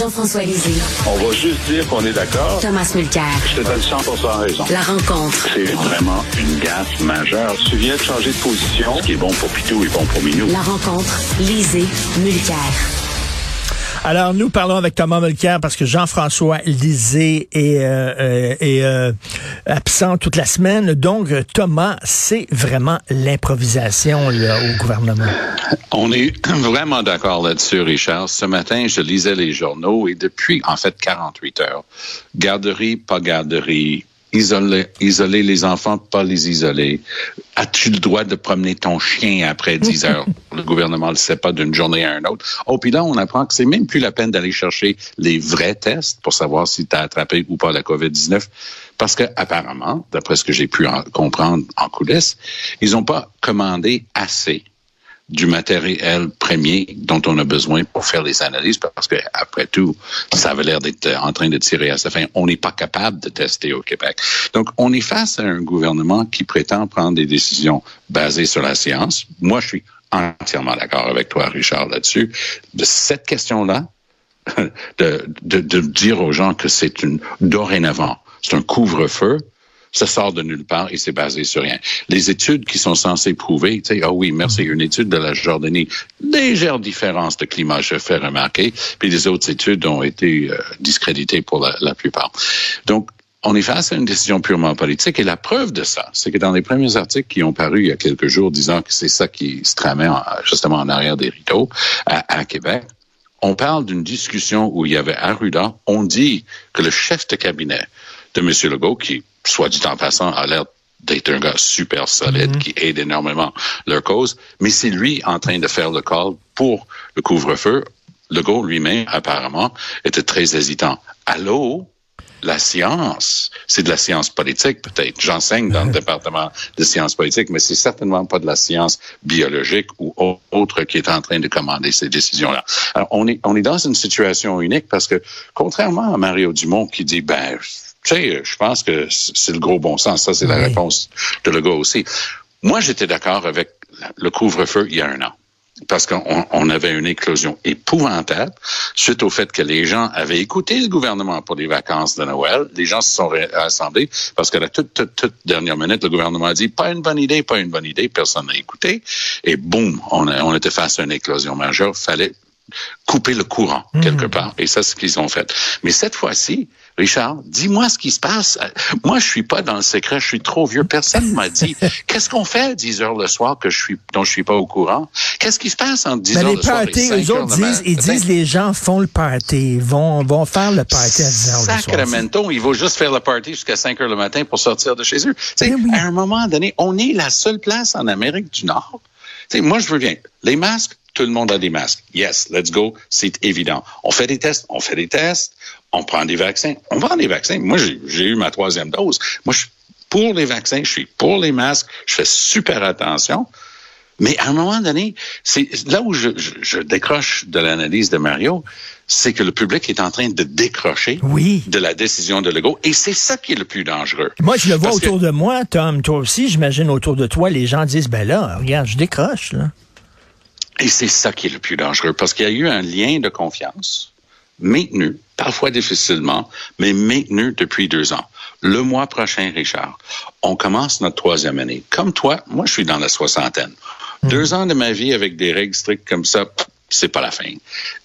Jean-François Lisée. On va juste dire qu'on est d'accord. Thomas Mulcair. Je te donne 100% raison. La rencontre. C'est vraiment une gaffe majeure. Tu viens de changer de position. Ce qui est bon pour Pitou est bon pour Minou. La rencontre. Lisée. Mulcair. Alors, nous parlons avec Thomas Mulcair parce que Jean-François Lisée est, euh, euh, est euh, absent toute la semaine. Donc, Thomas, c'est vraiment l'improvisation au gouvernement. On est vraiment d'accord là-dessus, Richard. Ce matin, je lisais les journaux et depuis, en fait, 48 heures, garderie, pas garderie, isoler, isoler les enfants, pas les isoler. As-tu le droit de promener ton chien après 10 heures? le gouvernement ne le sait pas d'une journée à une autre. Oh, puis là, on apprend que c'est même plus la peine d'aller chercher les vrais tests pour savoir si tu as attrapé ou pas la COVID-19. Parce que, apparemment, d'après ce que j'ai pu comprendre en coulisses, ils n'ont pas commandé assez du matériel premier dont on a besoin pour faire les analyses, parce que après tout, ça avait l'air d'être en train de tirer à sa fin. On n'est pas capable de tester au Québec. Donc, on est face à un gouvernement qui prétend prendre des décisions basées sur la science. Moi, je suis entièrement d'accord avec toi, Richard, là-dessus. De cette question-là, de, de, de dire aux gens que c'est une dorénavant, c'est un couvre-feu, ça sort de nulle part et c'est basé sur rien. Les études qui sont censées prouver, tu sais, ah oui, merci, une étude de la Jordanie, légère différence de climat, je fais remarquer, puis les autres études ont été euh, discréditées pour la, plupart. Donc, on est face à une décision purement politique et la preuve de ça, c'est que dans les premiers articles qui ont paru il y a quelques jours disant que c'est ça qui se tramait justement en arrière des rideaux à, à Québec, on parle d'une discussion où il y avait Arruda, on dit que le chef de cabinet de M. Legault, qui soit dit en passant, a l'air d'être un gars super solide qui aide énormément leur cause, mais c'est lui en train de faire le call pour le couvre-feu. Legault lui-même, apparemment, était très hésitant. Allô? La science, c'est de la science politique peut-être. J'enseigne dans le département de sciences politiques, mais c'est certainement pas de la science biologique ou autre qui est en train de commander ces décisions-là. Alors, on est, on est dans une situation unique parce que, contrairement à Mario Dumont qui dit, ben, tu sais, je pense que c'est le gros bon sens. Ça, c'est la réponse de Legault aussi. Moi, j'étais d'accord avec le couvre-feu il y a un an parce qu'on avait une éclosion épouvantable suite au fait que les gens avaient écouté le gouvernement pour les vacances de Noël. Les gens se sont rassemblés parce que la toute, toute, toute dernière minute, le gouvernement a dit pas une bonne idée, pas une bonne idée. Personne n'a écouté. Et boum, on, on était face à une éclosion majeure. Fallait couper le courant quelque part. Et ça, c'est ce qu'ils ont fait. Mais cette fois-ci, Richard, dis-moi ce qui se passe. Moi, je suis pas dans le secret, je suis trop vieux. Personne m'a dit qu'est-ce qu'on fait à 10 heures le soir que je suis, dont je suis pas au courant? Qu'est-ce qui se passe en 10 ben, heures le soir et 5 eux autres disent, ils disent les gens font le party, vont, vont faire le party à 10 heures le soir. Sacramento, ils vont juste faire le party jusqu'à 5 heures le matin pour sortir de chez eux. Ben à un moment donné, on est la seule place en Amérique du Nord. Sais, moi, je bien. Les masques, tout le monde a des masques. Yes, let's go. C'est évident. On fait des tests, on fait des tests, on prend des vaccins, on prend des vaccins. Moi, j'ai eu ma troisième dose. Moi, je suis pour les vaccins, je suis pour les masques, je fais super attention. Mais à un moment donné, c'est là où je, décroche de l'analyse de Mario, c'est que le public est en train de décrocher oui. de la décision de Legault. Et c'est ça qui est le plus dangereux. Moi, je le vois autour de moi, Tom, toi aussi, j'imagine autour de toi, les gens disent, ben là, regarde, je décroche, là. Et c'est ça qui est le plus dangereux, parce qu'il y a eu un lien de confiance maintenu, parfois difficilement, mais maintenu depuis deux ans. Le mois prochain, Richard, on commence notre troisième année. Comme toi, moi, je suis dans la soixantaine. Deux ans de ma vie avec des règles strictes comme ça, c'est pas la fin.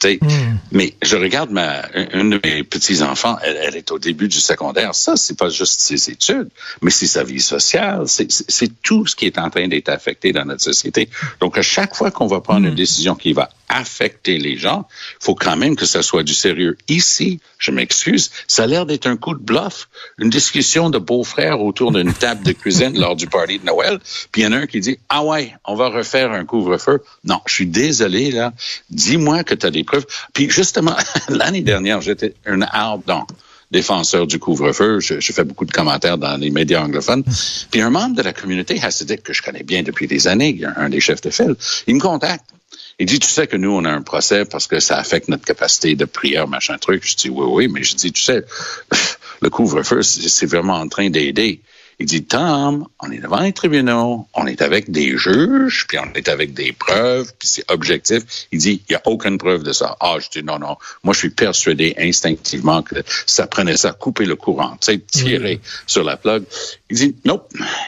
Mm. Mais je regarde ma une de mes petits enfants, elle, est au début du secondaire. Ça, c'est pas juste ses études, mais c'est sa vie sociale. C'est tout ce qui est en train d'être affecté dans notre société. Donc, à chaque fois qu'on va prendre une mm. décision qui va affecter les gens, faut quand même que ça soit du sérieux. Ici, je m'excuse, ça a l'air d'être un coup de bluff, une discussion de beaux-frères autour d'une table de cuisine lors du party de Noël, puis il y en a un qui dit "Ah ouais, on va refaire un couvre-feu." Non, je suis désolé là, dis-moi que tu as des preuves. Puis justement, l'année dernière, j'étais un ardent défenseur du couvre-feu. Je, fais beaucoup de commentaires dans les médias anglophones. Puis un membre de la communauté hassidique que je connais bien depuis des années, un des chefs de file, il me contacte. Il dit, tu sais que nous, on a un procès parce que ça affecte notre capacité de prière, machin truc. Je dis, oui, oui, mais je dis, tu sais, le couvre-feu, c'est vraiment en train d'aider. Il dit, Tom, on est devant les tribunaux, on est avec des juges, puis on est avec des preuves, puis c'est objectif. Il dit, il n'y a aucune preuve de ça. Ah, je dis, non, non, moi, je suis persuadé instinctivement que ça prenait ça, couper le courant, tu sais, tirer sur la plug. Il dit, non.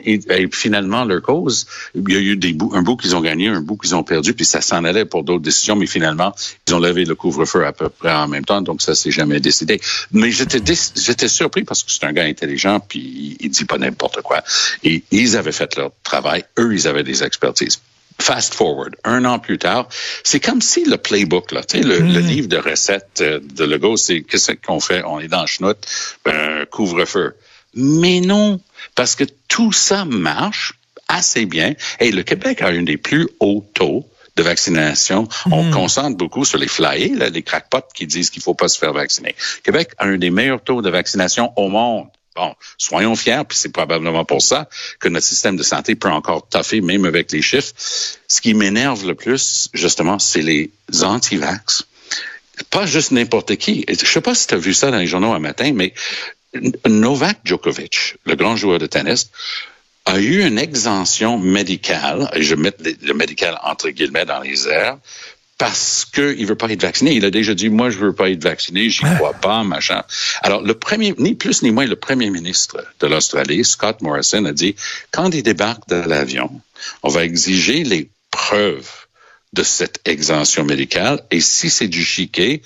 Et, finalement, leur cause, il y a eu des bouts, un bout qu'ils ont gagné, un bout qu'ils ont perdu, puis ça s'en allait pour d'autres décisions, mais finalement, ils ont levé le couvre-feu à peu près en même temps, donc ça s'est jamais décidé. Mais j'étais, j'étais surpris parce que c'est un gars intelligent, puis il, dit pas n'importe quoi. Et ils avaient fait leur travail. Eux, ils avaient des expertises. Fast forward, un an plus tard, c'est comme si le playbook, là, le, le, mm. livre de recettes euh, de Legault, c'est qu'est-ce qu'on fait? On est dans le chenoute, ben, couvre-feu. Mais non, parce que tout ça marche assez bien. Et le Québec a un des plus hauts taux de vaccination. On mm. concentre beaucoup sur les flyers, là, les crackpots qui disent qu'il faut pas se faire vacciner. Québec a un des meilleurs taux de vaccination au monde. Bon, soyons fiers, puis c'est probablement pour ça que notre système de santé peut encore taffer, même avec les chiffres. Ce qui m'énerve le plus, justement, c'est les anti-vax. Pas juste n'importe qui. Je sais pas si tu as vu ça dans les journaux un matin, mais Novak Djokovic, le grand joueur de tennis, a eu une exemption médicale, et je mets le médical entre guillemets dans les airs, parce qu'il veut pas être vacciné. Il a déjà dit, moi, je veux pas être vacciné, j'y crois pas, machin. Alors, le premier, ni plus ni moins, le premier ministre de l'Australie, Scott Morrison, a dit, quand il débarque de l'avion, on va exiger les preuves de cette exemption médicale, et si c'est du chiquet,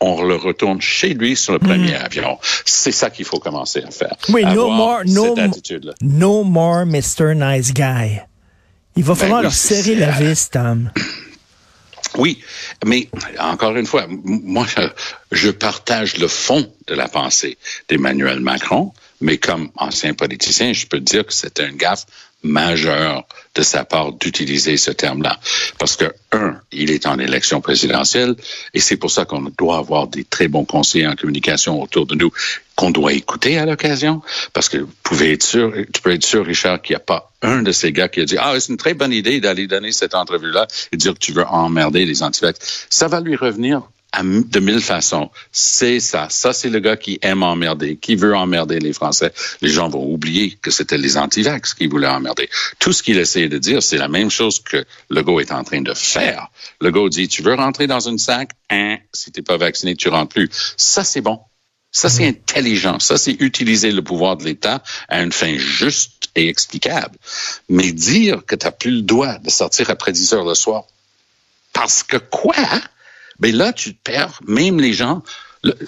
on le retourne chez lui sur le premier mm. avion. C'est ça qu'il faut commencer à faire. Oui, no more, no, no more Mr. Nice Guy. Il va ben falloir leur serrer la vis, Tom. Oui, mais encore une fois, moi, je partage le fond de la pensée d'Emmanuel Macron, mais comme ancien politicien, je peux dire que c'est un gaffe majeur de sa part d'utiliser ce terme-là. Parce que, un, il est en élection présidentielle et c'est pour ça qu'on doit avoir des très bons conseillers en communication autour de nous qu'on doit écouter à l'occasion. Parce que vous pouvez être sûr, tu peux être sûr, Richard, qu'il n'y a pas un de ces gars qui a dit, ah, c'est une très bonne idée d'aller donner cette entrevue-là et dire que tu veux emmerder les antivax. Ça va lui revenir de mille façons. C'est ça. Ça, c'est le gars qui aime emmerder, qui veut emmerder les Français. Les gens vont oublier que c'était les antivax qui voulaient emmerder. Tout ce qu'il essayait de dire, c'est la même chose que Legault est en train de faire. Legault dit, tu veux rentrer dans une sac? Hein, si t'es pas vacciné, tu rentres plus. Ça, c'est bon. Ça, c'est mhm. intelligent. Ça, c'est utiliser le pouvoir de l'État à une fin juste et explicable. Mais dire que tu n'as plus le droit de sortir après 10 heures le soir, parce que quoi? Ben là, tu te perds même les gens,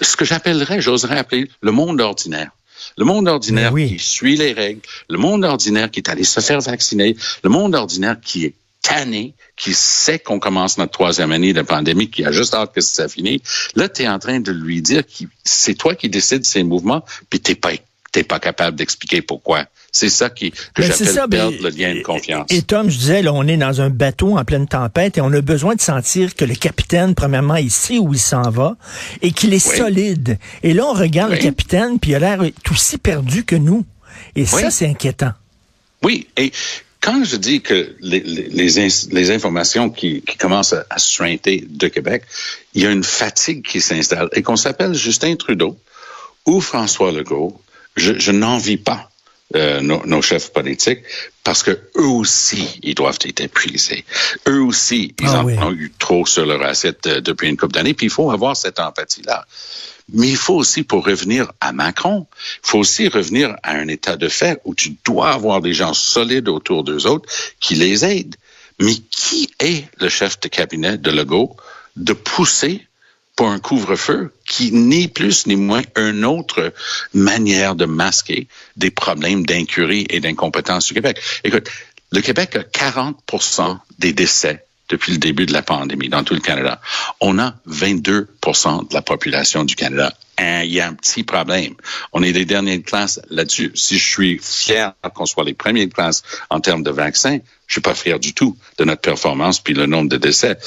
ce que j'appellerais, j'oserais appeler le monde ordinaire. Le monde ordinaire qui suit les règles, le monde ordinaire qui est allé se faire vacciner, le monde ordinaire qui est tanné, qui sait qu'on commence notre troisième année de pandémie, qui a juste hâte que ça finisse. Là, tu es en train de lui dire que c'est toi qui décides ces mouvements, puis t'es pas t'es pas capable d'expliquer pourquoi. C'est ça qui, que ben, j'appelle perdre le lien de confiance. Et, Tom, je disais, là, on est dans un bateau en pleine tempête et on a besoin de sentir que le capitaine, premièrement, il sait où il s'en va et qu'il est solide. Et là, on regarde le capitaine, puis il a l'air tout aussi perdu que nous. Et ça, c'est inquiétant. Oui, et quand je dis que les, les, les informations qui, qui, commencent à, se suinter de Québec, il y a une fatigue qui s'installe et qu'on s'appelle Justin Trudeau ou François Legault, je, je n'envie pas euh, nos, nos, chefs politiques parce que eux aussi, ils doivent être épuisés. Eux aussi, ils ah en ont eu trop sur leur assiette euh, depuis une couple d'années. Puis il faut avoir cette empathie-là. Mais il faut aussi, pour revenir à Macron, il faut aussi revenir à un état de fait où tu dois avoir des gens solides autour d'eux autres qui les aident. Mais qui est le chef de cabinet de Legault de pousser pour un couvre-feu qui n'est plus ni moins une autre manière de masquer des problèmes d'incurie et d'incompétence du Québec. Écoute, le Québec a 40 des décès depuis le début de la pandémie dans tout le Canada. On a 22% de la population du Canada. Hein, il y a un petit problème. On est les dernières classes là-dessus. Si je suis fier qu'on soit les premières classes en termes de vaccins, je suis pas fier du tout de notre performance puis le nombre de décès.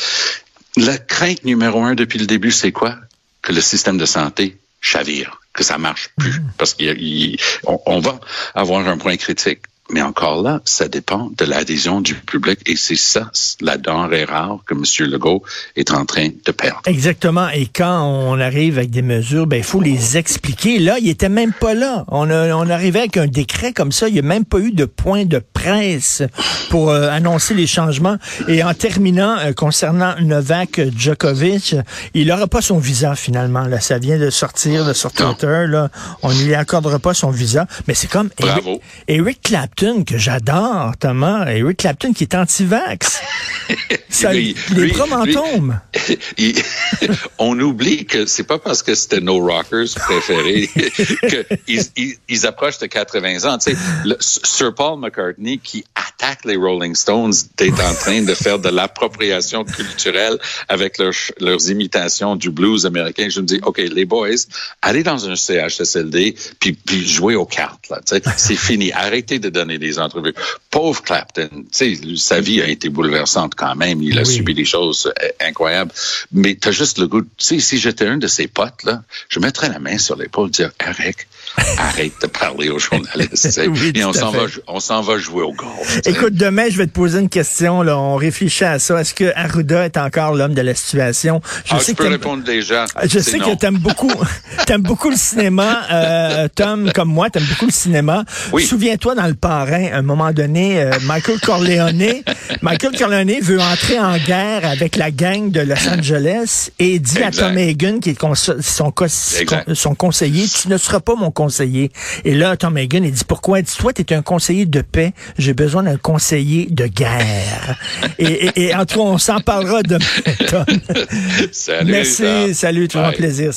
La crainte numéro un depuis le début, c'est quoi? Que le système de santé chavire, que ça marche plus, mm. parce qu'on on va avoir un point critique. Mais encore là, ça dépend de l'adhésion du public et c'est ça la denrée rare que M. Legault est en train de perdre. Exactement. Et quand on arrive avec des mesures, ben il faut les expliquer. Là, il était même pas là. On, a, on arrivait avec un décret comme ça. Il n'y a même pas eu de point de presse pour euh, annoncer les changements. Et en terminant, euh, concernant Novak Djokovic, il n'aura pas son visa finalement. Là, ça vient de sortir de sur Twitter. Là, on ne lui accordera pas son visa. Mais c'est comme Bravo. Eric, Eric Clapton que j'adore, Thomas. Eric Clapton qui est anti-vax. Ça, Lui- les lui- lui-. Il- on oublie que c'est pas parce que c'était nos rockers préférés qu'ils ils, ils approchent de 80 ans. Tu sais, le- Sir Paul McCartney qui attaque les Rolling Stones est en train de faire de l'appropriation culturelle avec leurs, leurs imitations du blues américain. Je me dis, OK, les boys, allez dans un CHSLD puis, puis jouez aux cartes. Tu sais. c'est fini. Arrêtez de donner des entrevues. Pauvre Clapton, sais, sa vie a été bouleversante quand même. Il a Oui. subi des choses euh, incroyables. Mais tu as juste le goût. Sais, si j'étais un de ses potes, là, je mettrais la main sur l'épaule et dire Eric, arrête de parler aux journalistes. sais. Oui, et on s'en va, on s'en va jouer au golf. sais. Écoute, demain, je vais te poser une question. Là. On réfléchit à ça. Est-ce que Arruda est encore l'homme de la situation? Ah, je que peux répondre déjà. Je sais non. que t'aimes beaucoup, t'aimes beaucoup le cinéma, euh, Tom, comme moi, t'aimes beaucoup le cinéma. Oui. Souviens-toi dans le parrain, à un moment donné, euh, Michael Corleone, Michael Corleone veut entrer en guerre avec la gang de Los Angeles et dit à. Tom Hagen, qui est son, conseiller, tu ne seras pas mon conseiller. Et là, Tom Hagen, il dit pourquoi? Il dit, toi, t'es un conseiller de paix, j'ai besoin d'un conseiller de guerre. et, et, et en tout cas, on s'en parlera demain, Tom. Salut, Merci, salut, toujours un plaisir.